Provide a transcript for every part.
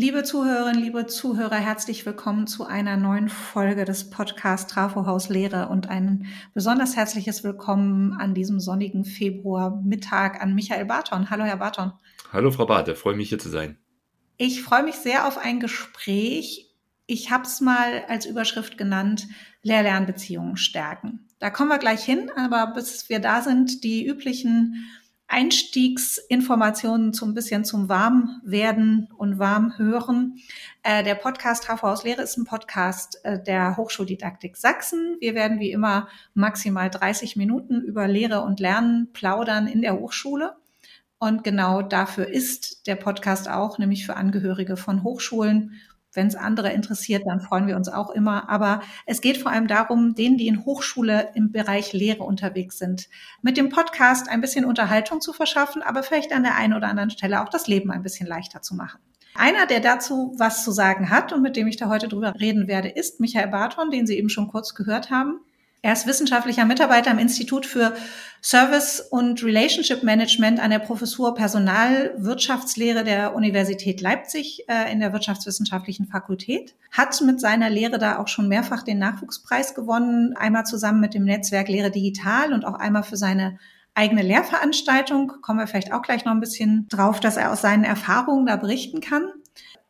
Liebe Zuhörerinnen, liebe Zuhörer, herzlich willkommen zu einer neuen Folge des Podcasts Trafo Haus Lehre und ein besonders herzliches Willkommen an diesem sonnigen Februarmittag an Michael Barton. Hallo, Herr Barton. Hallo, Frau Barte, freue mich hier zu sein. Ich freue mich sehr auf ein Gespräch. Ich habe es mal als Überschrift genannt, Lehr-Lernbeziehungen stärken. Da kommen wir gleich hin, aber bis wir da sind, die üblichen Einstiegsinformationen zum bisschen zum Warmwerden und Warmhören. Äh, der Podcast HV aus Lehre ist ein Podcast äh, der Hochschuldidaktik Sachsen. Wir werden wie immer maximal 30 Minuten über Lehre und Lernen plaudern in der Hochschule. Und genau dafür ist der Podcast auch, nämlich für Angehörige von Hochschulen wenn es andere interessiert, dann freuen wir uns auch immer. Aber es geht vor allem darum, denen, die in Hochschule im Bereich Lehre unterwegs sind, mit dem Podcast ein bisschen Unterhaltung zu verschaffen, aber vielleicht an der einen oder anderen Stelle auch das Leben ein bisschen leichter zu machen. Einer, der dazu was zu sagen hat und mit dem ich da heute drüber reden werde, ist Michael Barton, den Sie eben schon kurz gehört haben. Er ist wissenschaftlicher Mitarbeiter am Institut für Service und Relationship Management an der Professur Personalwirtschaftslehre der Universität Leipzig äh, in der Wirtschaftswissenschaftlichen Fakultät, hat mit seiner Lehre da auch schon mehrfach den Nachwuchspreis gewonnen, einmal zusammen mit dem Netzwerk Lehre Digital und auch einmal für seine eigene Lehrveranstaltung. Kommen wir vielleicht auch gleich noch ein bisschen drauf, dass er aus seinen Erfahrungen da berichten kann.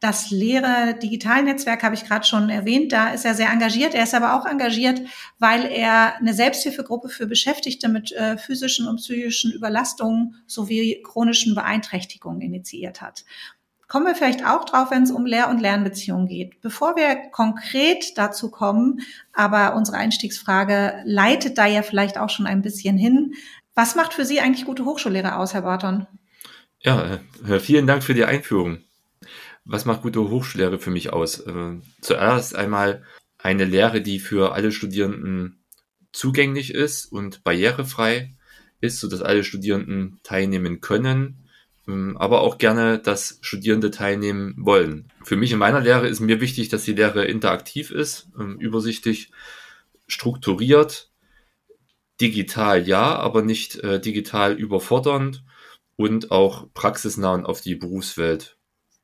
Das Lehre Digitalnetzwerk habe ich gerade schon erwähnt. Da ist er sehr engagiert. Er ist aber auch engagiert, weil er eine Selbsthilfegruppe für Beschäftigte mit äh, physischen und psychischen Überlastungen sowie chronischen Beeinträchtigungen initiiert hat. Kommen wir vielleicht auch drauf, wenn es um Lehr- und Lernbeziehungen geht. Bevor wir konkret dazu kommen, aber unsere Einstiegsfrage leitet da ja vielleicht auch schon ein bisschen hin. Was macht für Sie eigentlich gute Hochschullehre aus, Herr Barton? Ja, vielen Dank für die Einführung was macht gute Hochschullehre für mich aus? Äh, zuerst einmal eine Lehre, die für alle Studierenden zugänglich ist und barrierefrei ist, so dass alle Studierenden teilnehmen können, ähm, aber auch gerne, dass Studierende teilnehmen wollen. Für mich in meiner Lehre ist mir wichtig, dass die Lehre interaktiv ist, ähm, übersichtlich, strukturiert, digital ja, aber nicht äh, digital überfordernd und auch praxisnah und auf die Berufswelt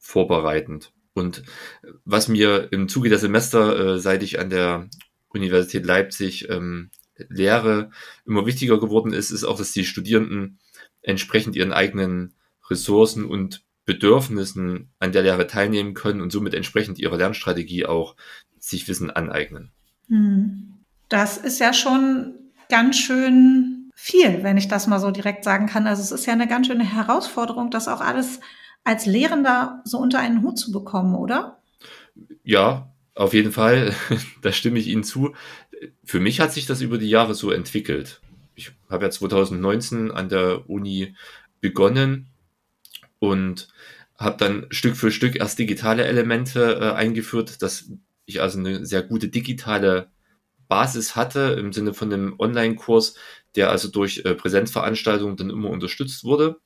vorbereitend. Und was mir im Zuge der Semester, äh, seit ich an der Universität Leipzig ähm, lehre, immer wichtiger geworden ist, ist auch, dass die Studierenden entsprechend ihren eigenen Ressourcen und Bedürfnissen an der Lehre teilnehmen können und somit entsprechend ihrer Lernstrategie auch sich Wissen aneignen. Hm. Das ist ja schon ganz schön viel, wenn ich das mal so direkt sagen kann. Also es ist ja eine ganz schöne Herausforderung, das auch alles als Lehrender so unter einen Hut zu bekommen, oder? Ja, auf jeden Fall. da stimme ich Ihnen zu. Für mich hat sich das über die Jahre so entwickelt. Ich habe ja 2019 an der Uni begonnen und habe dann Stück für Stück erst digitale Elemente äh, eingeführt, dass ich also eine sehr gute digitale Basis hatte im Sinne von einem Online-Kurs, der also durch äh, Präsenzveranstaltungen dann immer unterstützt wurde.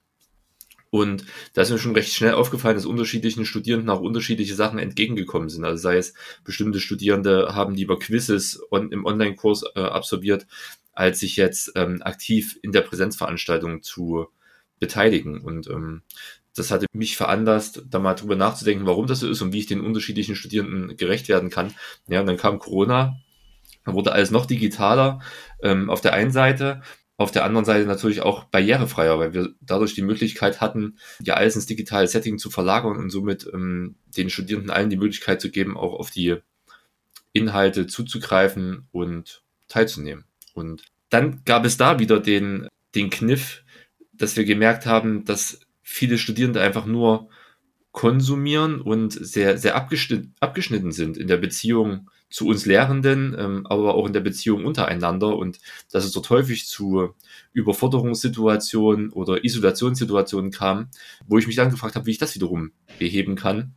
Und da ist mir schon recht schnell aufgefallen, dass unterschiedlichen Studierenden auch unterschiedliche Sachen entgegengekommen sind. Also sei es bestimmte Studierende haben lieber Quizzes on, im Online-Kurs äh, absolviert, als sich jetzt ähm, aktiv in der Präsenzveranstaltung zu beteiligen. Und ähm, das hatte mich veranlasst, da mal drüber nachzudenken, warum das so ist und wie ich den unterschiedlichen Studierenden gerecht werden kann. Ja, und dann kam Corona, da wurde alles noch digitaler ähm, auf der einen Seite auf der anderen Seite natürlich auch barrierefreier, weil wir dadurch die Möglichkeit hatten, ja alles ins digitale Setting zu verlagern und somit ähm, den Studierenden allen die Möglichkeit zu geben, auch auf die Inhalte zuzugreifen und teilzunehmen. Und dann gab es da wieder den, den Kniff, dass wir gemerkt haben, dass viele Studierende einfach nur konsumieren und sehr, sehr abgeschnitten, abgeschnitten sind in der Beziehung zu uns Lehrenden, ähm, aber auch in der Beziehung untereinander und dass es dort häufig zu Überforderungssituationen oder Isolationssituationen kam, wo ich mich dann gefragt habe, wie ich das wiederum beheben kann.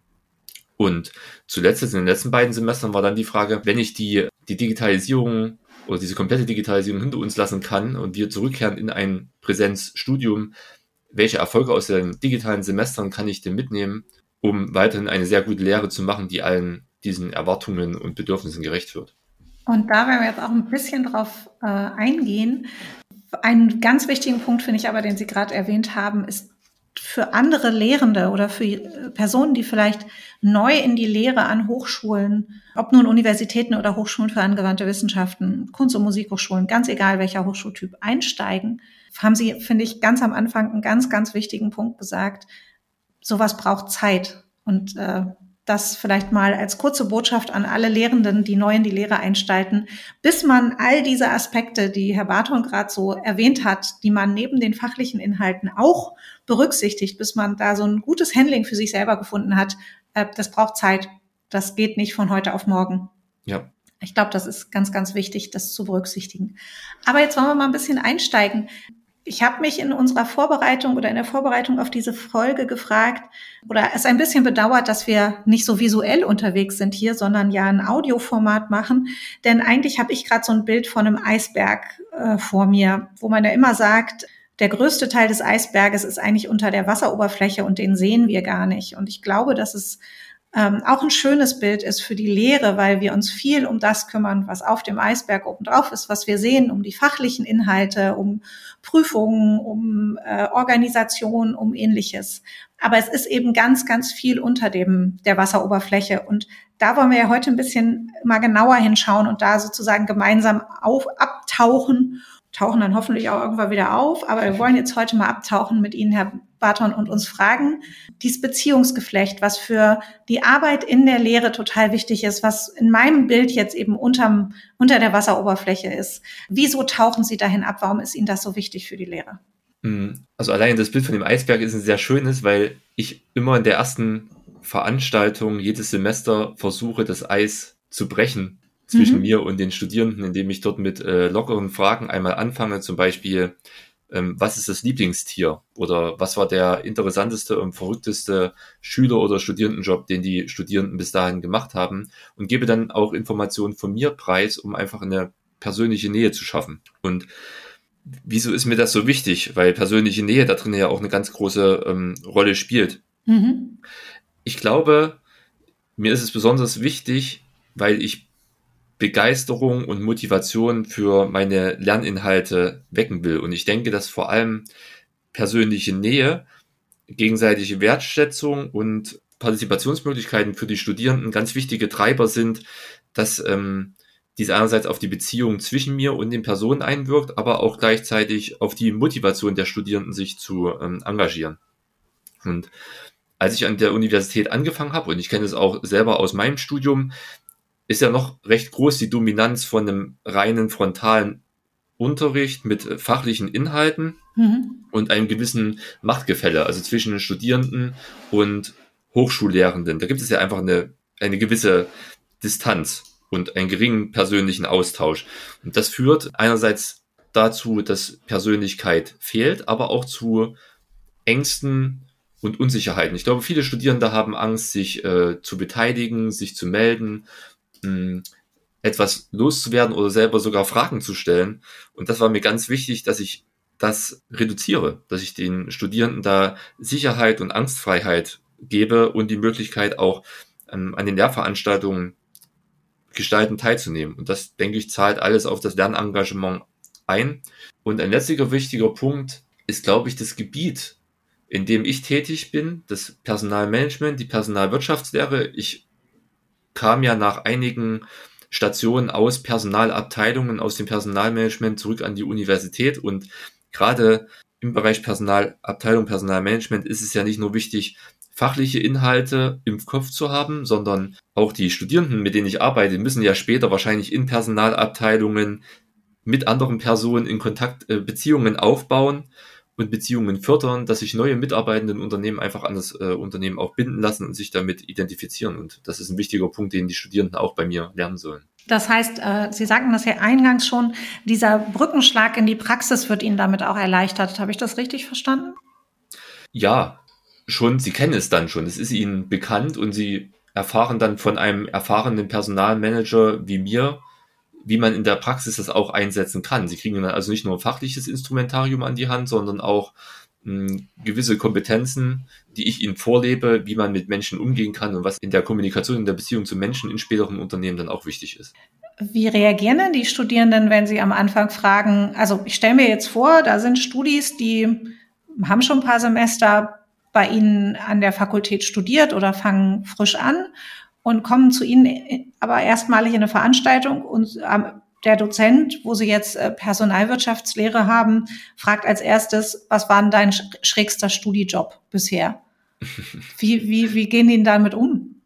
Und zuletzt, in den letzten beiden Semestern, war dann die Frage, wenn ich die, die Digitalisierung oder diese komplette Digitalisierung hinter uns lassen kann und wir zurückkehren in ein Präsenzstudium, welche Erfolge aus den digitalen Semestern kann ich denn mitnehmen, um weiterhin eine sehr gute Lehre zu machen, die allen diesen Erwartungen und Bedürfnissen gerecht wird. Und da werden wir jetzt auch ein bisschen drauf äh, eingehen. Einen ganz wichtigen Punkt finde ich aber, den Sie gerade erwähnt haben, ist für andere Lehrende oder für Personen, die vielleicht neu in die Lehre an Hochschulen, ob nun Universitäten oder Hochschulen für angewandte Wissenschaften, Kunst- und Musikhochschulen, ganz egal welcher Hochschultyp einsteigen, haben Sie, finde ich, ganz am Anfang einen ganz, ganz wichtigen Punkt gesagt. Sowas braucht Zeit. Und äh, das vielleicht mal als kurze Botschaft an alle Lehrenden, die neu in die Lehre einsteigen, bis man all diese Aspekte, die Herr Barton gerade so erwähnt hat, die man neben den fachlichen Inhalten auch berücksichtigt, bis man da so ein gutes Handling für sich selber gefunden hat, äh, das braucht Zeit. Das geht nicht von heute auf morgen. Ja. Ich glaube, das ist ganz, ganz wichtig, das zu berücksichtigen. Aber jetzt wollen wir mal ein bisschen einsteigen. Ich habe mich in unserer Vorbereitung oder in der Vorbereitung auf diese Folge gefragt oder es ein bisschen bedauert, dass wir nicht so visuell unterwegs sind hier, sondern ja ein Audioformat machen. Denn eigentlich habe ich gerade so ein Bild von einem Eisberg äh, vor mir, wo man ja immer sagt, der größte Teil des Eisberges ist eigentlich unter der Wasseroberfläche und den sehen wir gar nicht. Und ich glaube, dass es ähm, auch ein schönes Bild ist für die Lehre, weil wir uns viel um das kümmern, was auf dem Eisberg oben drauf ist, was wir sehen, um die fachlichen Inhalte, um Prüfungen, um äh, Organisation, um ähnliches. Aber es ist eben ganz, ganz viel unter dem der Wasseroberfläche und da wollen wir ja heute ein bisschen mal genauer hinschauen und da sozusagen gemeinsam auf, abtauchen tauchen dann hoffentlich auch irgendwann wieder auf. Aber wir wollen jetzt heute mal abtauchen mit Ihnen, Herr Barton, und uns fragen, dieses Beziehungsgeflecht, was für die Arbeit in der Lehre total wichtig ist, was in meinem Bild jetzt eben unterm, unter der Wasseroberfläche ist. Wieso tauchen Sie dahin ab? Warum ist Ihnen das so wichtig für die Lehre? Hm, also allein das Bild von dem Eisberg ist ein sehr schönes, weil ich immer in der ersten Veranstaltung jedes Semester versuche, das Eis zu brechen zwischen mhm. mir und den Studierenden, indem ich dort mit äh, lockeren Fragen einmal anfange, zum Beispiel, ähm, was ist das Lieblingstier oder was war der interessanteste und verrückteste Schüler- oder Studierendenjob, den die Studierenden bis dahin gemacht haben und gebe dann auch Informationen von mir preis, um einfach eine persönliche Nähe zu schaffen. Und wieso ist mir das so wichtig? Weil persönliche Nähe da drin ja auch eine ganz große ähm, Rolle spielt. Mhm. Ich glaube, mir ist es besonders wichtig, weil ich Begeisterung und Motivation für meine Lerninhalte wecken will. Und ich denke, dass vor allem persönliche Nähe, gegenseitige Wertschätzung und Partizipationsmöglichkeiten für die Studierenden ganz wichtige Treiber sind, dass ähm, dies einerseits auf die Beziehung zwischen mir und den Personen einwirkt, aber auch gleichzeitig auf die Motivation der Studierenden, sich zu ähm, engagieren. Und als ich an der Universität angefangen habe, und ich kenne es auch selber aus meinem Studium, ist ja noch recht groß die Dominanz von einem reinen frontalen Unterricht mit äh, fachlichen Inhalten mhm. und einem gewissen Machtgefälle, also zwischen den Studierenden und Hochschullehrenden. Da gibt es ja einfach eine, eine gewisse Distanz und einen geringen persönlichen Austausch. Und das führt einerseits dazu, dass Persönlichkeit fehlt, aber auch zu Ängsten und Unsicherheiten. Ich glaube, viele Studierende haben Angst, sich äh, zu beteiligen, sich zu melden mh, etwas loszuwerden oder selber sogar Fragen zu stellen. Und das war mir ganz wichtig, dass ich das reduziere, dass ich den Studierenden da Sicherheit und Angstfreiheit gebe und die Möglichkeit auch ähm, an den Lehrveranstaltungen gestalten teilzunehmen. Und das, denke ich, zahlt alles auf das Lernengagement ein. Und ein letzter wichtiger Punkt ist, glaube ich, das Gebiet, in dem ich tätig bin, das Personalmanagement, die Personalwirtschaftslehre. Ich kam ja nach einigen Stationen aus Personalabteilungen, aus dem Personalmanagement zurück an die Universität. Und gerade im Bereich Personalabteilung, Personalmanagement ist es ja nicht nur wichtig, fachliche Inhalte im Kopf zu haben, sondern auch die Studierenden, mit denen ich arbeite, müssen ja später wahrscheinlich in Personalabteilungen mit anderen Personen in Kontakt, äh, Beziehungen aufbauen und Beziehungen fördern, dass sich neue Mitarbeitenden Unternehmen einfach an das äh, Unternehmen auch binden lassen und sich damit identifizieren. Und das ist ein wichtiger Punkt, den die Studierenden auch bei mir lernen sollen. Das heißt, äh, Sie sagten das ja eingangs schon, dieser Brückenschlag in die Praxis wird Ihnen damit auch erleichtert. Habe ich das richtig verstanden? Ja, schon. Sie kennen es dann schon. Es ist Ihnen bekannt und Sie erfahren dann von einem erfahrenen Personalmanager wie mir, wie man in der Praxis das auch einsetzen kann. Sie kriegen dann also nicht nur ein fachliches Instrumentarium an die Hand, sondern auch hm, gewisse Kompetenzen, die ich ihnen vorlebe, wie man mit Menschen umgehen kann und was in der Kommunikation, in der Beziehung zu Menschen in späteren Unternehmen dann auch wichtig ist. Wie reagieren denn die Studierenden, wenn sie am Anfang fragen, also ich stelle mir jetzt vor, da sind Studis, die haben schon ein paar Semester bei Ihnen an der Fakultät studiert oder fangen frisch an und kommen zu Ihnen aber erstmalig in eine Veranstaltung und ähm, der Dozent, wo Sie jetzt äh, Personalwirtschaftslehre haben, fragt als erstes, was war denn dein schrägster Studijob bisher? Wie, wie, wie gehen die damit um?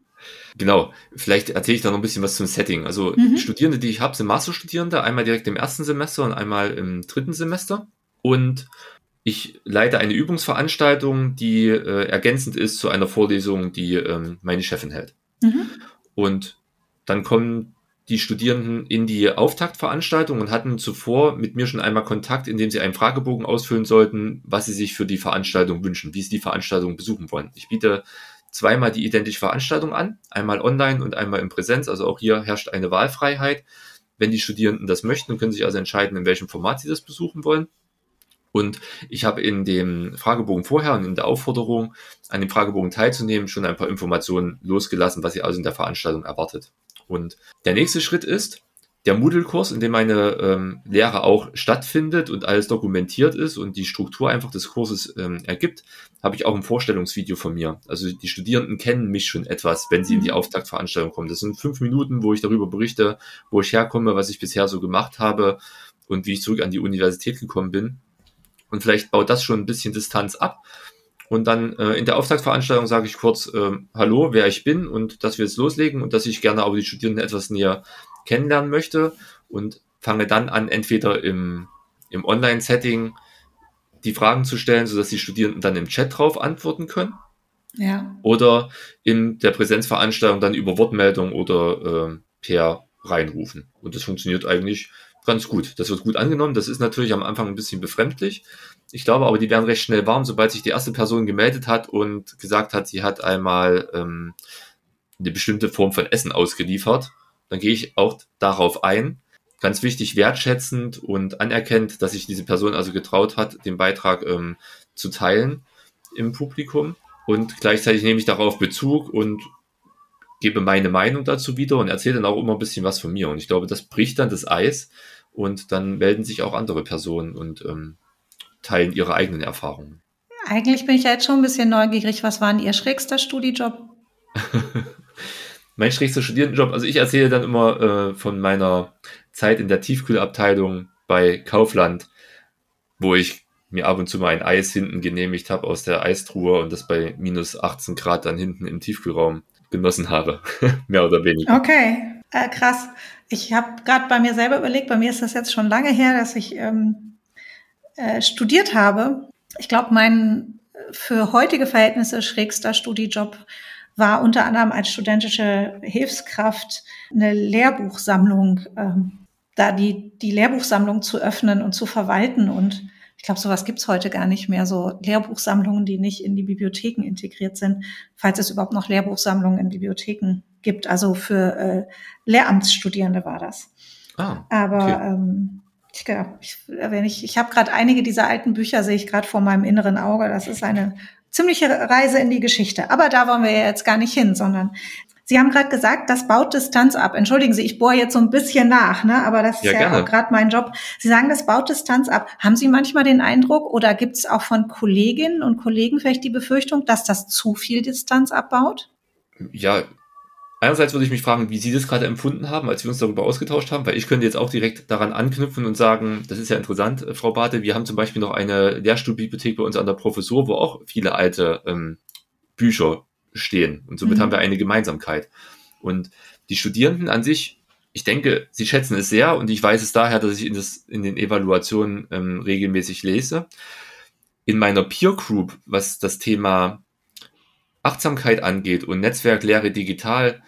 Genau, vielleicht erzähle ich da noch ein bisschen was zum Setting. Also mhm. Studierende, die ich habe, sind Masterstudierende, einmal direkt im ersten Semester und einmal im dritten Semester. Und ich leite eine Übungsveranstaltung, die äh, ergänzend ist zu einer Vorlesung, die ähm, meine Chefin hält. Mhm. Und dann kommen die Studierenden in die Auftaktveranstaltung und hatten zuvor mit mir schon einmal Kontakt, indem sie einen Fragebogen ausfüllen sollten, was sie sich für die Veranstaltung wünschen, wie sie die Veranstaltung besuchen wollen. Ich biete zweimal die identische Veranstaltung an, einmal online und einmal in Präsenz. Also auch hier herrscht eine Wahlfreiheit. Wenn die Studierenden das möchten, können sich also entscheiden, in welchem Format sie das besuchen wollen. Und ich habe in dem Fragebogen vorher und in der Aufforderung, an dem Fragebogen teilzunehmen, schon ein paar Informationen losgelassen, was sie also in der Veranstaltung erwartet. Und der nächste Schritt ist, der Moodle-Kurs, in dem meine ähm, Lehre auch stattfindet und alles dokumentiert ist und die Struktur einfach des Kurses ähm, ergibt, habe ich auch ein Vorstellungsvideo von mir. Also die Studierenden kennen mich schon etwas, wenn sie in die mhm. Auftaktveranstaltung kommen. Das sind fünf Minuten, wo ich darüber berichte, wo ich herkomme, was ich bisher so gemacht habe und wie ich zurück an die Universität gekommen bin. Und vielleicht baut das schon ein bisschen Distanz ab. Und dann äh, in der Auftaktveranstaltung sage ich kurz äh, Hallo, wer ich bin und dass wir jetzt loslegen und dass ich gerne aber die Studierenden etwas näher kennenlernen möchte und fange dann an, entweder im, im Online-Setting die Fragen zu stellen, sodass die Studierenden dann im Chat drauf antworten können. Ja. Oder in der Präsenzveranstaltung dann über Wortmeldung oder äh, per reinrufen. Und das funktioniert eigentlich ganz gut. Das wird gut angenommen. Das ist natürlich am Anfang ein bisschen befremdlich. Ich glaube aber, die werden recht schnell warm, sobald sich die erste Person gemeldet hat und gesagt hat, sie hat einmal ähm, eine bestimmte Form von Essen ausgeliefert dann gehe ich auch darauf ein. Ganz wichtig, wertschätzend und anerkennt, dass sich diese Person also getraut hat, den Beitrag ähm, zu teilen im Publikum. Und gleichzeitig nehme ich darauf Bezug und gebe meine Meinung dazu wieder und erzähle dann auch immer ein bisschen was von mir. Und ich glaube, das bricht dann das Eis und dann melden sich auch andere Personen und ähm, teilen ihre eigenen Erfahrungen. Eigentlich bin ich ja jetzt schon ein bisschen neugierig. Was war denn Ihr schrägster Studijob? mein schrägster Studierendenjob, also ich erzähle dann immer äh, von meiner Zeit in der Tiefkühlabteilung bei Kaufland, wo ich mir ab und zu mal ein Eis hinten genehmigt habe aus der Eistruhe und das bei minus 18 Grad dann hinten im Tiefkühlraum genossen habe. Mehr oder weniger. Okay, äh, krass. Ich habe gerade bei mir selber überlegt, bei mir ist das jetzt schon lange her, dass ich ähm, äh, studiert habe. Ich glaube, mein für heutige Verhältnisse schrägster Studijob war unter anderem als studentische Hilfskraft eine Lehrbuchsammlung, ähm, da die, die Lehrbuchsammlung zu öffnen und zu verwalten. Und ich glaube, sowas gibt's heute gar nicht mehr, so Lehrbuchsammlungen, die nicht in die Bibliotheken integriert sind, falls es überhaupt noch Lehrbuchsammlungen in Bibliotheken gibt. Also für äh, Lehramtsstudierende war das. Ah, Aber okay. ähm, ich, ich, wenn ich, ich habe gerade einige dieser alten Bücher, sehe ich gerade vor meinem inneren Auge. Das ist eine ziemliche Reise in die Geschichte. Aber da wollen wir jetzt gar nicht hin, sondern Sie haben gerade gesagt, das baut Distanz ab. Entschuldigen Sie, ich bohre jetzt so ein bisschen nach, ne? aber das ist ja, ja gerade mein Job. Sie sagen, das baut Distanz ab. Haben Sie manchmal den Eindruck oder gibt es auch von Kolleginnen und Kollegen vielleicht die Befürchtung, dass das zu viel Distanz abbaut? Ja, Einerseits würde ich mich fragen, wie Sie das gerade empfunden haben, als wir uns darüber ausgetauscht haben, weil ich könnte jetzt auch direkt daran anknüpfen und sagen, das ist ja interessant, äh, Frau Bate, wir haben zum Beispiel noch eine Lehrstuhlbibliothek bei uns an der Professur, wo auch viele alte ähm, Bücher stehen und somit mhm. haben wir eine Gemeinsamkeit. Und die Studierenden an sich, ich denke, sie schätzen es sehr und ich weiß es daher, dass ich in, das, in den Evaluationen ähm, regelmäßig lese. In meiner Peer Group, was das Thema Achtsamkeit angeht und Netzwerklehre digital,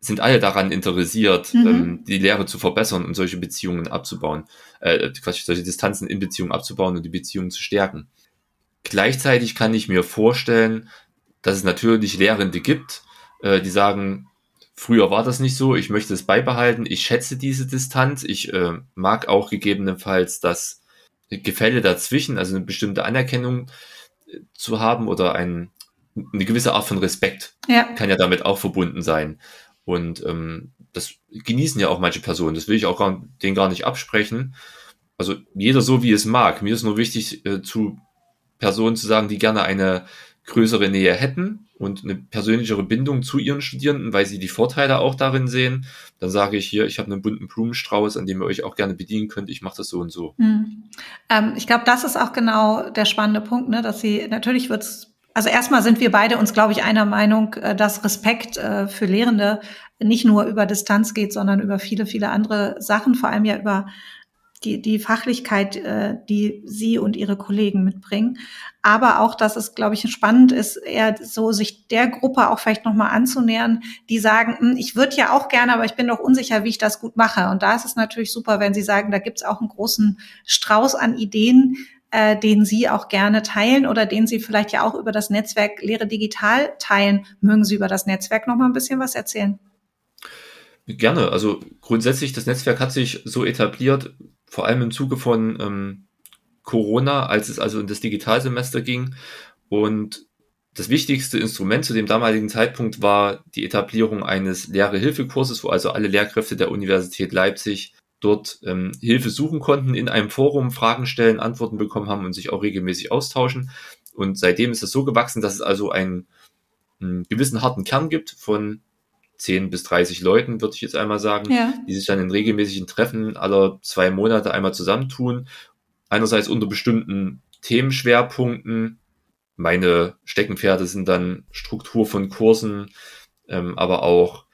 sind alle daran interessiert, mhm. ähm, die Lehre zu verbessern und solche Beziehungen abzubauen, äh, Quatsch, solche Distanzen in Beziehungen abzubauen und die Beziehungen zu stärken. Gleichzeitig kann ich mir vorstellen, dass es natürlich Lehrende gibt, äh, die sagen, früher war das nicht so, ich möchte es beibehalten, ich schätze diese Distanz, ich äh, mag auch gegebenenfalls das Gefälle dazwischen, also eine bestimmte Anerkennung äh, zu haben oder ein, eine gewisse Art von Respekt ja. kann ja damit auch verbunden sein. Und ähm, das genießen ja auch manche Personen. Das will ich auch gar, denen gar nicht absprechen. Also jeder so, wie es mag. Mir ist nur wichtig, äh, zu Personen zu sagen, die gerne eine größere Nähe hätten und eine persönlichere Bindung zu ihren Studierenden, weil sie die Vorteile auch darin sehen, dann sage ich hier, ich habe einen bunten Blumenstrauß, an dem ihr euch auch gerne bedienen könnt. Ich mache das so und so. Hm. Ähm, ich glaube, das ist auch genau der spannende Punkt, ne? dass sie natürlich wird's also erstmal sind wir beide uns, glaube ich, einer Meinung, äh, dass Respekt äh, für Lehrende nicht nur über Distanz geht, sondern über viele, viele andere Sachen, vor allem ja über die, die Fachlichkeit, äh, die Sie und Ihre Kollegen mitbringen. Aber auch, dass es, glaube ich, spannend ist, eher so sich der Gruppe auch vielleicht nochmal anzunähern, die sagen, hm, ich würde ja auch gerne, aber ich bin doch unsicher, wie ich das gut mache. Und da ist es natürlich super, wenn Sie sagen, da gibt es auch einen großen Strauß an Ideen, äh, den Sie auch gerne teilen oder den Sie vielleicht ja auch über das Netzwerk Lehre Digital teilen. Mögen Sie über das Netzwerk nochmal ein bisschen was erzählen? Gerne. Also grundsätzlich, das Netzwerk hat sich so etabliert, vor allem im Zuge von ähm, Corona, als es also in das Digitalsemester ging. Und das wichtigste Instrument zu dem damaligen Zeitpunkt war die Etablierung eines Lehrehilfekurses, wo also alle Lehrkräfte der Universität Leipzig dort ähm, Hilfe suchen konnten, in einem Forum Fragen stellen, Antworten bekommen haben und sich auch regelmäßig austauschen. Und seitdem ist es so gewachsen, dass es also einen, einen gewissen harten Kern gibt von 10 bis 30 Leuten, würde ich jetzt einmal sagen, ja. die sich dann in regelmäßigen Treffen aller zwei Monate einmal zusammentun. Einerseits unter bestimmten Themenschwerpunkten. Meine Steckenpferde sind dann Struktur von Kursen, ähm, aber auch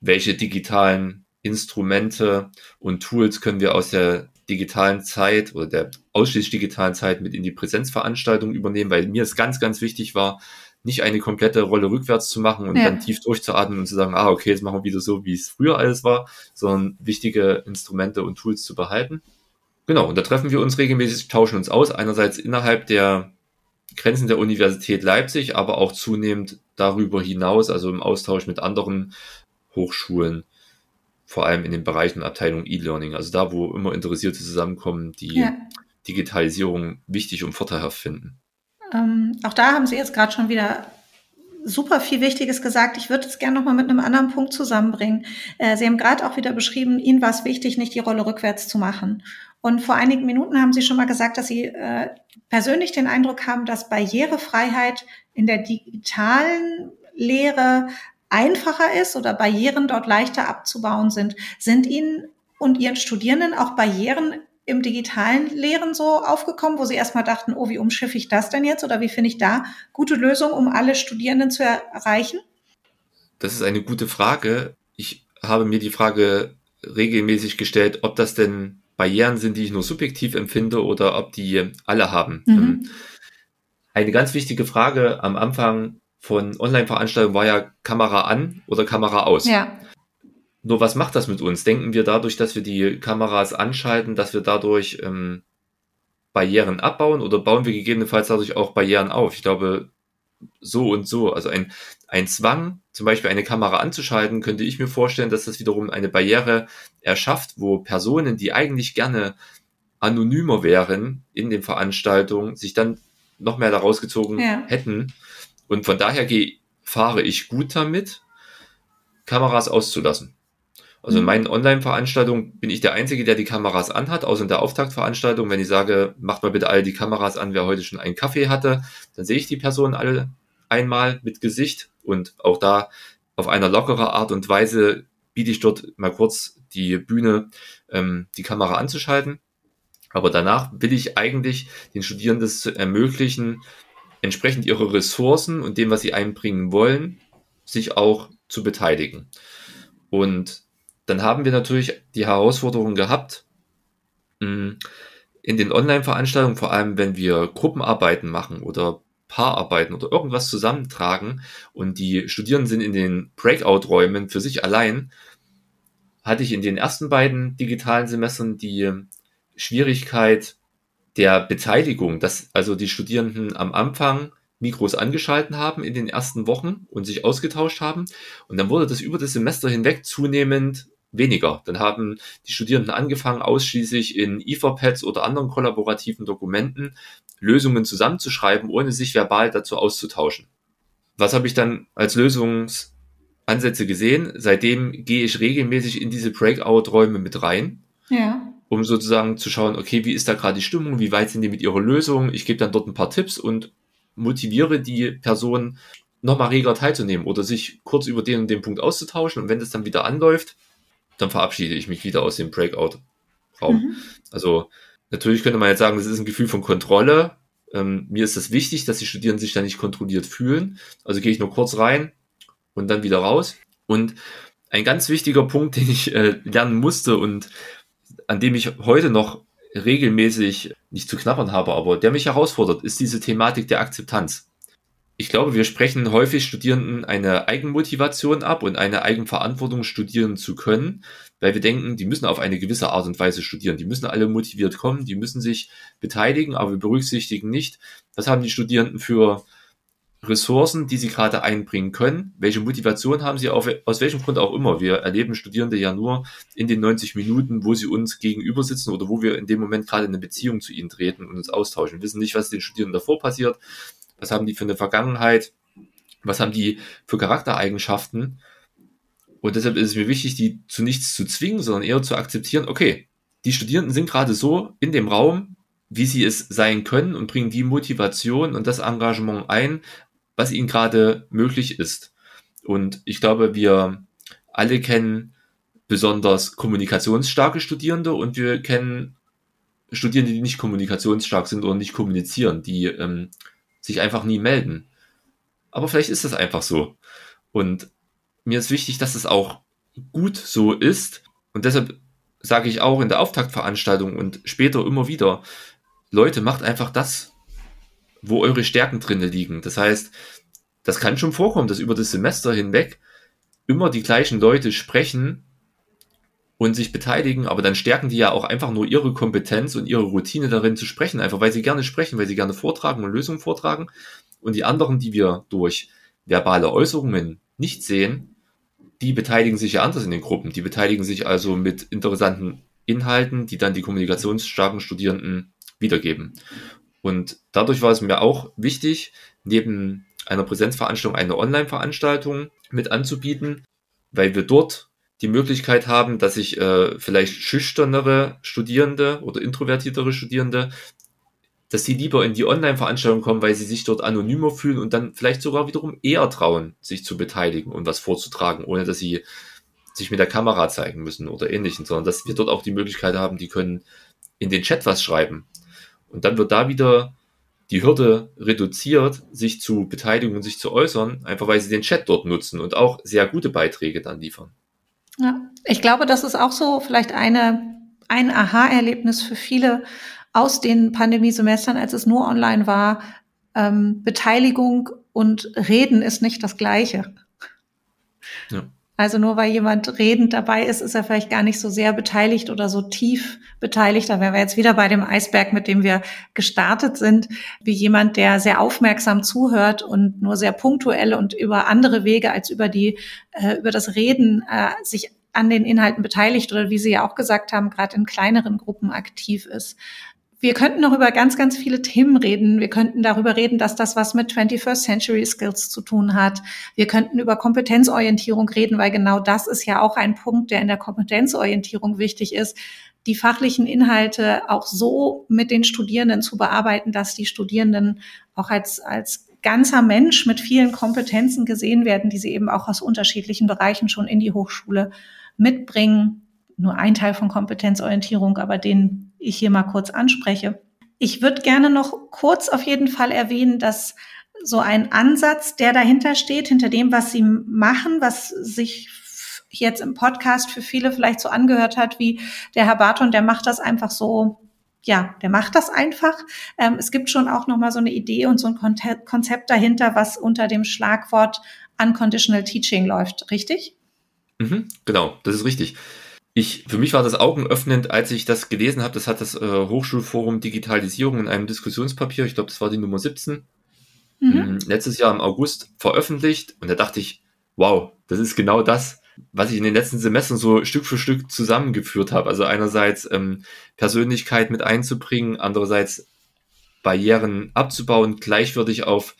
welche digitalen Instrumente und Tools können wir aus der digitalen Zeit oder der ausschließlich digitalen Zeit mit in die Präsenzveranstaltung übernehmen, weil mir es ganz, ganz wichtig war, nicht eine komplette Rolle rückwärts zu machen und ja. dann tief durchzuatmen und zu sagen, ah, okay, jetzt machen wir wieder so, wie es früher alles war, sondern wichtige Instrumente und Tools zu behalten. Genau, und da treffen wir uns regelmäßig, tauschen uns aus, einerseits innerhalb der Grenzen der Universität Leipzig, aber auch zunehmend darüber hinaus, also im Austausch mit anderen Hochschulen, vor allem in den Bereichen Abteilung E-Learning, also da, wo immer Interessierte zusammenkommen, die ja. Digitalisierung wichtig und vorteilhaft finden. Ähm, auch da haben Sie jetzt gerade schon wieder super viel Wichtiges gesagt. Ich würde es gerne noch mal mit einem anderen Punkt zusammenbringen. Äh, Sie haben gerade auch wieder beschrieben, Ihnen war es wichtig, nicht die Rolle rückwärts zu machen. Und vor einigen Minuten haben Sie schon mal gesagt, dass Sie äh, persönlich den Eindruck haben, dass Barrierefreiheit in der digitalen Lehre einfacher ist oder Barrieren dort leichter abzubauen sind. Sind Ihnen und Ihren Studierenden auch Barrieren im digitalen Lehren so aufgekommen, wo Sie erstmal dachten, oh, wie umschiffe ich das denn jetzt oder wie finde ich da gute Lösungen, um alle Studierenden zu erreichen? Das ist eine gute Frage. Ich habe mir die Frage regelmäßig gestellt, ob das denn Barrieren sind, die ich nur subjektiv empfinde oder ob die alle haben. Mhm. Ähm, eine ganz wichtige Frage am Anfang von Online-Veranstaltungen war ja Kamera an oder Kamera aus. Ja. Nur was macht das mit uns? Denken wir dadurch, dass wir die Kameras anschalten, dass wir dadurch ähm, Barrieren abbauen oder bauen wir gegebenenfalls dadurch auch Barrieren auf? Ich glaube, so und so. Also ein, ein Zwang, zum Beispiel eine Kamera anzuschalten, könnte ich mir vorstellen, dass das wiederum eine Barriere erschafft, wo Personen, die eigentlich gerne anonymer wären in den Veranstaltungen, sich dann noch mehr daraus gezogen ja. hätten. Und von daher gehe, fahre ich gut damit, Kameras auszulassen. Also in mhm. meinen Online-Veranstaltungen bin ich der Einzige, der die Kameras anhat, außer in der Auftaktveranstaltung. Wenn ich sage, macht mal bitte alle die Kameras an, wer heute schon einen Kaffee hatte, dann sehe ich die Personen alle einmal mit Gesicht und auch da auf einer lockere Art und Weise biete ich dort mal kurz die Bühne, ähm, die Kamera anzuschalten. Aber danach will ich eigentlich den Studierenden ermöglichen, entsprechend ihrer Ressourcen und dem, was sie einbringen wollen, sich auch zu beteiligen. Und dann haben wir natürlich die Herausforderung gehabt, in den Online-Veranstaltungen, vor allem wenn wir Gruppenarbeiten machen oder Paararbeiten oder irgendwas zusammentragen und die Studierenden sind in den Breakout-Räumen für sich allein, hatte ich in den ersten beiden digitalen Semestern die Schwierigkeit der Beteiligung, dass also die Studierenden am Anfang Mikros angeschalten haben in den ersten Wochen und sich ausgetauscht haben. Und dann wurde das über das Semester hinweg zunehmend weniger. Dann haben die Studierenden angefangen, ausschließlich in Etherpads oder anderen kollaborativen Dokumenten Lösungen zusammenzuschreiben, ohne sich verbal dazu auszutauschen. Was habe ich dann als Lösungsansätze gesehen? Seitdem gehe ich regelmäßig in diese Breakout-Räume mit rein. Ja. Um sozusagen zu schauen, okay, wie ist da gerade die Stimmung, wie weit sind die mit ihrer Lösung? Ich gebe dann dort ein paar Tipps und motiviere die Person, nochmal reger teilzunehmen oder sich kurz über den und den Punkt auszutauschen. Und wenn das dann wieder anläuft, dann verabschiede ich mich wieder aus dem Breakout-Raum. Mhm. Also natürlich könnte man jetzt sagen, das ist ein Gefühl von Kontrolle. Ähm, mir ist es das wichtig, dass die Studierenden sich da nicht kontrolliert fühlen. Also gehe ich nur kurz rein und dann wieder raus. Und ein ganz wichtiger Punkt, den ich äh, lernen musste und an dem ich heute noch regelmäßig nicht zu knabbern habe, aber der mich herausfordert, ist diese Thematik der Akzeptanz. Ich glaube, wir sprechen häufig Studierenden eine Eigenmotivation ab und eine Eigenverantwortung studieren zu können, weil wir denken, die müssen auf eine gewisse Art und Weise studieren. Die müssen alle motiviert kommen, die müssen sich beteiligen, aber wir berücksichtigen nicht, was haben die Studierenden für Ressourcen, die sie gerade einbringen können, welche Motivation haben sie, auf, aus welchem Grund auch immer. Wir erleben Studierende ja nur in den 90 Minuten, wo sie uns gegenüber sitzen oder wo wir in dem Moment gerade in eine Beziehung zu ihnen treten und uns austauschen. Wir wissen nicht, was den Studierenden davor passiert, was haben die für eine Vergangenheit, was haben die für Charaktereigenschaften. Und deshalb ist es mir wichtig, die zu nichts zu zwingen, sondern eher zu akzeptieren, okay, die Studierenden sind gerade so in dem Raum, wie sie es sein können und bringen die Motivation und das Engagement ein, was ihnen gerade möglich ist. Und ich glaube, wir alle kennen besonders kommunikationsstarke Studierende und wir kennen Studierende, die nicht kommunikationsstark sind oder nicht kommunizieren, die ähm, sich einfach nie melden. Aber vielleicht ist das einfach so. Und mir ist wichtig, dass es auch gut so ist. Und deshalb sage ich auch in der Auftaktveranstaltung und später immer wieder, Leute, macht einfach das, wo eure Stärken drinne liegen. Das heißt, das kann schon vorkommen, dass über das Semester hinweg immer die gleichen Leute sprechen und sich beteiligen, aber dann stärken die ja auch einfach nur ihre Kompetenz und ihre Routine darin zu sprechen, einfach weil sie gerne sprechen, weil sie gerne vortragen und Lösungen vortragen. Und die anderen, die wir durch verbale Äußerungen nicht sehen, die beteiligen sich ja anders in den Gruppen. Die beteiligen sich also mit interessanten Inhalten, die dann die kommunikationsstarken Studierenden wiedergeben. Und dadurch war es mir auch wichtig, neben einer Präsenzveranstaltung eine Online-Veranstaltung mit anzubieten, weil wir dort die Möglichkeit haben, dass sich äh, vielleicht schüchternere Studierende oder introvertiertere Studierende, dass sie lieber in die Online-Veranstaltung kommen, weil sie sich dort anonymer fühlen und dann vielleicht sogar wiederum eher trauen, sich zu beteiligen und was vorzutragen, ohne dass sie sich mit der Kamera zeigen müssen oder ähnlichen, sondern dass wir dort auch die Möglichkeit haben, die können in den Chat was schreiben und dann wird da wieder die Hürde reduziert, sich zu beteiligen und sich zu äußern, einfach weil sie den Chat dort nutzen und auch sehr gute Beiträge dann liefern. Ja, ich glaube, das ist auch so vielleicht eine, ein Aha-Erlebnis für viele aus den Pandemiesemestern, als es nur online war. Ähm, Beteiligung und Reden ist nicht das Gleiche. Ja. Also nur weil jemand redend dabei ist, ist er vielleicht gar nicht so sehr beteiligt oder so tief beteiligt. Da wären wir jetzt wieder bei dem Eisberg, mit dem wir gestartet sind, wie jemand, der sehr aufmerksam zuhört und nur sehr punktuell und über andere Wege als über die, äh, über das Reden äh, sich an den Inhalten beteiligt oder wie Sie ja auch gesagt haben, gerade in kleineren Gruppen aktiv ist. Wir könnten noch über ganz, ganz viele Themen reden. Wir könnten darüber reden, dass das was mit 21st Century Skills zu tun hat. Wir könnten über Kompetenzorientierung reden, weil genau das ist ja auch ein Punkt, der in der Kompetenzorientierung wichtig ist, die fachlichen Inhalte auch so mit den Studierenden zu bearbeiten, dass die Studierenden auch als, als ganzer Mensch mit vielen Kompetenzen gesehen werden, die sie eben auch aus unterschiedlichen Bereichen schon in die Hochschule mitbringen. Nur ein Teil von Kompetenzorientierung, aber den ich hier mal kurz anspreche. Ich würde gerne noch kurz auf jeden Fall erwähnen, dass so ein Ansatz, der dahinter steht, hinter dem, was Sie machen, was sich jetzt im Podcast für viele vielleicht so angehört hat, wie der Herr Barton, der macht das einfach so, ja, der macht das einfach. Ähm, es gibt schon auch nochmal so eine Idee und so ein Konzept dahinter, was unter dem Schlagwort Unconditional Teaching läuft, richtig? Mhm, genau, das ist richtig ich, für mich war das augenöffnend, als ich das gelesen habe. Das hat das äh, Hochschulforum Digitalisierung in einem Diskussionspapier, ich glaube, das war die Nummer 17, mhm. Ähm, letztes Jahr im August veröffentlicht. Und da dachte ich, wow, das ist genau das, was ich in den letzten Semestern so Stück für Stück zusammengeführt habe. Also einerseits ähm, Persönlichkeit mit einzubringen, andererseits Barrieren abzubauen, gleichwürdig auf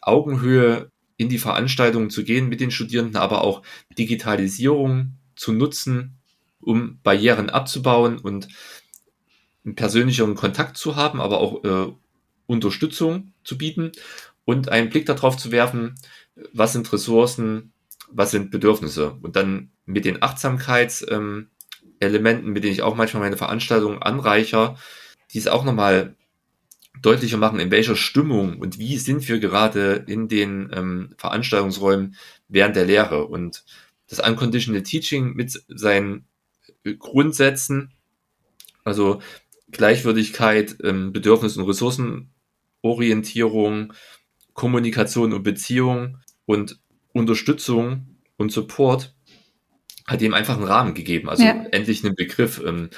Augenhöhe in die Veranstaltungen zu gehen mit den Studierenden, aber auch Digitalisierung zu nutzen, um Barrieren abzubauen und einen persönlicheren Kontakt zu haben, aber auch äh, Unterstützung zu bieten. und einen Blick darauf zu werfen, was sind Ressourcen, was sind Bedürfnisse und dann mit den Achtsamkeitselementen, ähm, mit denen ich auch manchmal meine Veranstaltungen anreicher, dies auch nochmal deutlicher machen, in welcher Stimmung und wie sind wir gerade in den ähm, Veranstaltungsräumen während der Lehre. Und das Unconditional Teaching mit seinen Grundsätzen, also Gleichwürdigkeit, ähm, Bedürfnis- und Ressourcenorientierung, Kommunikation und Beziehung und Unterstützung und Support hat ihm einfach einen Rahmen gegeben, also ja. endlich einen Begriff. Ähm,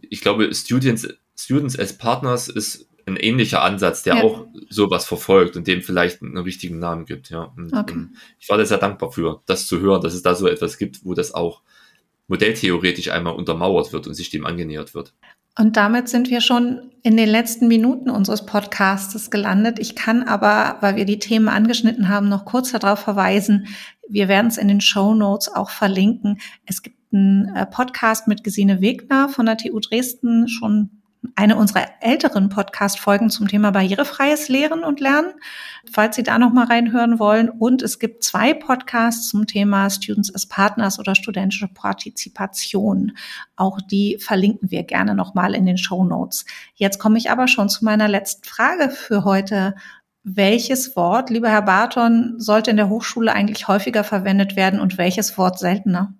ich glaube, Students, Students as Partners ist ein ähnlicher Ansatz, der ja. auch sowas verfolgt und dem vielleicht einen richtigen Namen gibt. Ja, und, okay. ähm, ich war da sehr dankbar für, das zu hören, dass es da so etwas gibt, wo das auch modelltheoretisch einmal untermauert wird und sich dem angenähert wird. Und damit sind wir schon in den letzten Minuten unseres Podcasts gelandet. Ich kann aber, weil wir die Themen angeschnitten haben, noch kurz darauf verweisen. Wir werden es in den Show Notes auch verlinken. Es gibt einen äh, Podcast mit Gesine Wegner von der TU Dresden, schon eine unserer älteren Podcast-Folgen zum Thema barrierefreies Lehren und Lernen, falls Sie da noch mal reinhören wollen. Und es gibt zwei Podcasts zum Thema Students as Partners oder studentische Partizipation. Auch die verlinken wir gerne noch mal in den Show Notes. Jetzt komme ich aber schon zu meiner letzten Frage für heute. Welches Wort, lieber Herr Barton, sollte in der Hochschule eigentlich häufiger verwendet werden und welches Wort seltener?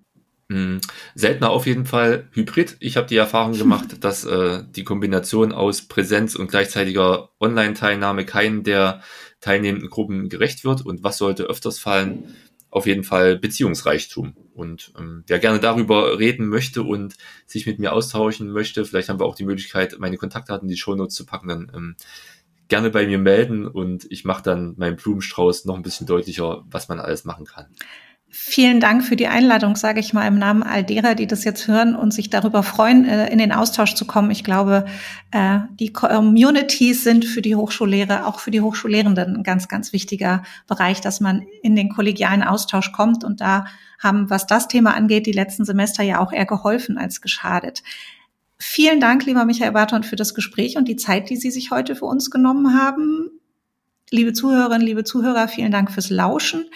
Hm, seltener auf jeden Fall Hybrid. Ich habe die Erfahrung gemacht, dass äh, die Kombination aus Präsenz und gleichzeitiger Online-Teilnahme keinen der teilnehmenden Gruppen gerecht wird. Und was sollte öfters fallen? Auf jeden Fall Beziehungsreichtum. Und ähm, wer gerne darüber reden möchte und sich mit mir austauschen möchte, vielleicht haben wir auch die Möglichkeit, meine Kontaktdaten in die Shownotes zu packen, dann ähm, gerne bei mir melden und ich mache dann meinen Blumenstrauß noch ein bisschen deutlicher, was man alles machen kann. Vielen Dank für die Einladung, sage ich mal im Namen all derer, die das jetzt hören und sich darüber freuen, äh, in den Austausch zu kommen. Ich glaube, äh, die Communities sind für die Hochschullehre, auch für die Hochschullehrenden ein ganz, ganz wichtiger Bereich, dass man in den kollegialen Austausch kommt. Und da haben, was das Thema angeht, die letzten Semester ja auch eher geholfen als geschadet. Vielen Dank, lieber Michael Barton, für das Gespräch und die Zeit, die Sie sich heute für uns genommen haben. Liebe Zuhörerinnen, liebe Zuhörer, vielen Dank fürs Lauschen.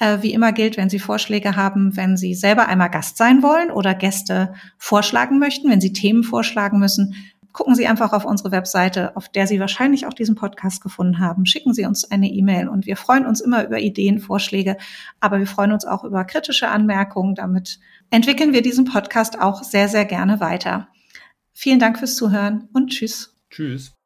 Äh, wie immer gilt, wenn Sie Vorschläge haben, wenn Sie selber einmal Gast sein wollen oder Gäste vorschlagen möchten, wenn Sie Themen vorschlagen müssen, gucken Sie einfach auf unsere Webseite, auf der Sie wahrscheinlich auch diesen Podcast gefunden haben. Schicken Sie uns eine E-Mail und wir freuen uns immer über Ideen, Vorschläge, aber wir freuen uns auch über kritische Anmerkungen. Damit entwickeln wir diesen Podcast auch sehr, sehr gerne weiter. Vielen Dank fürs Zuhören und tschüss. Tschüss.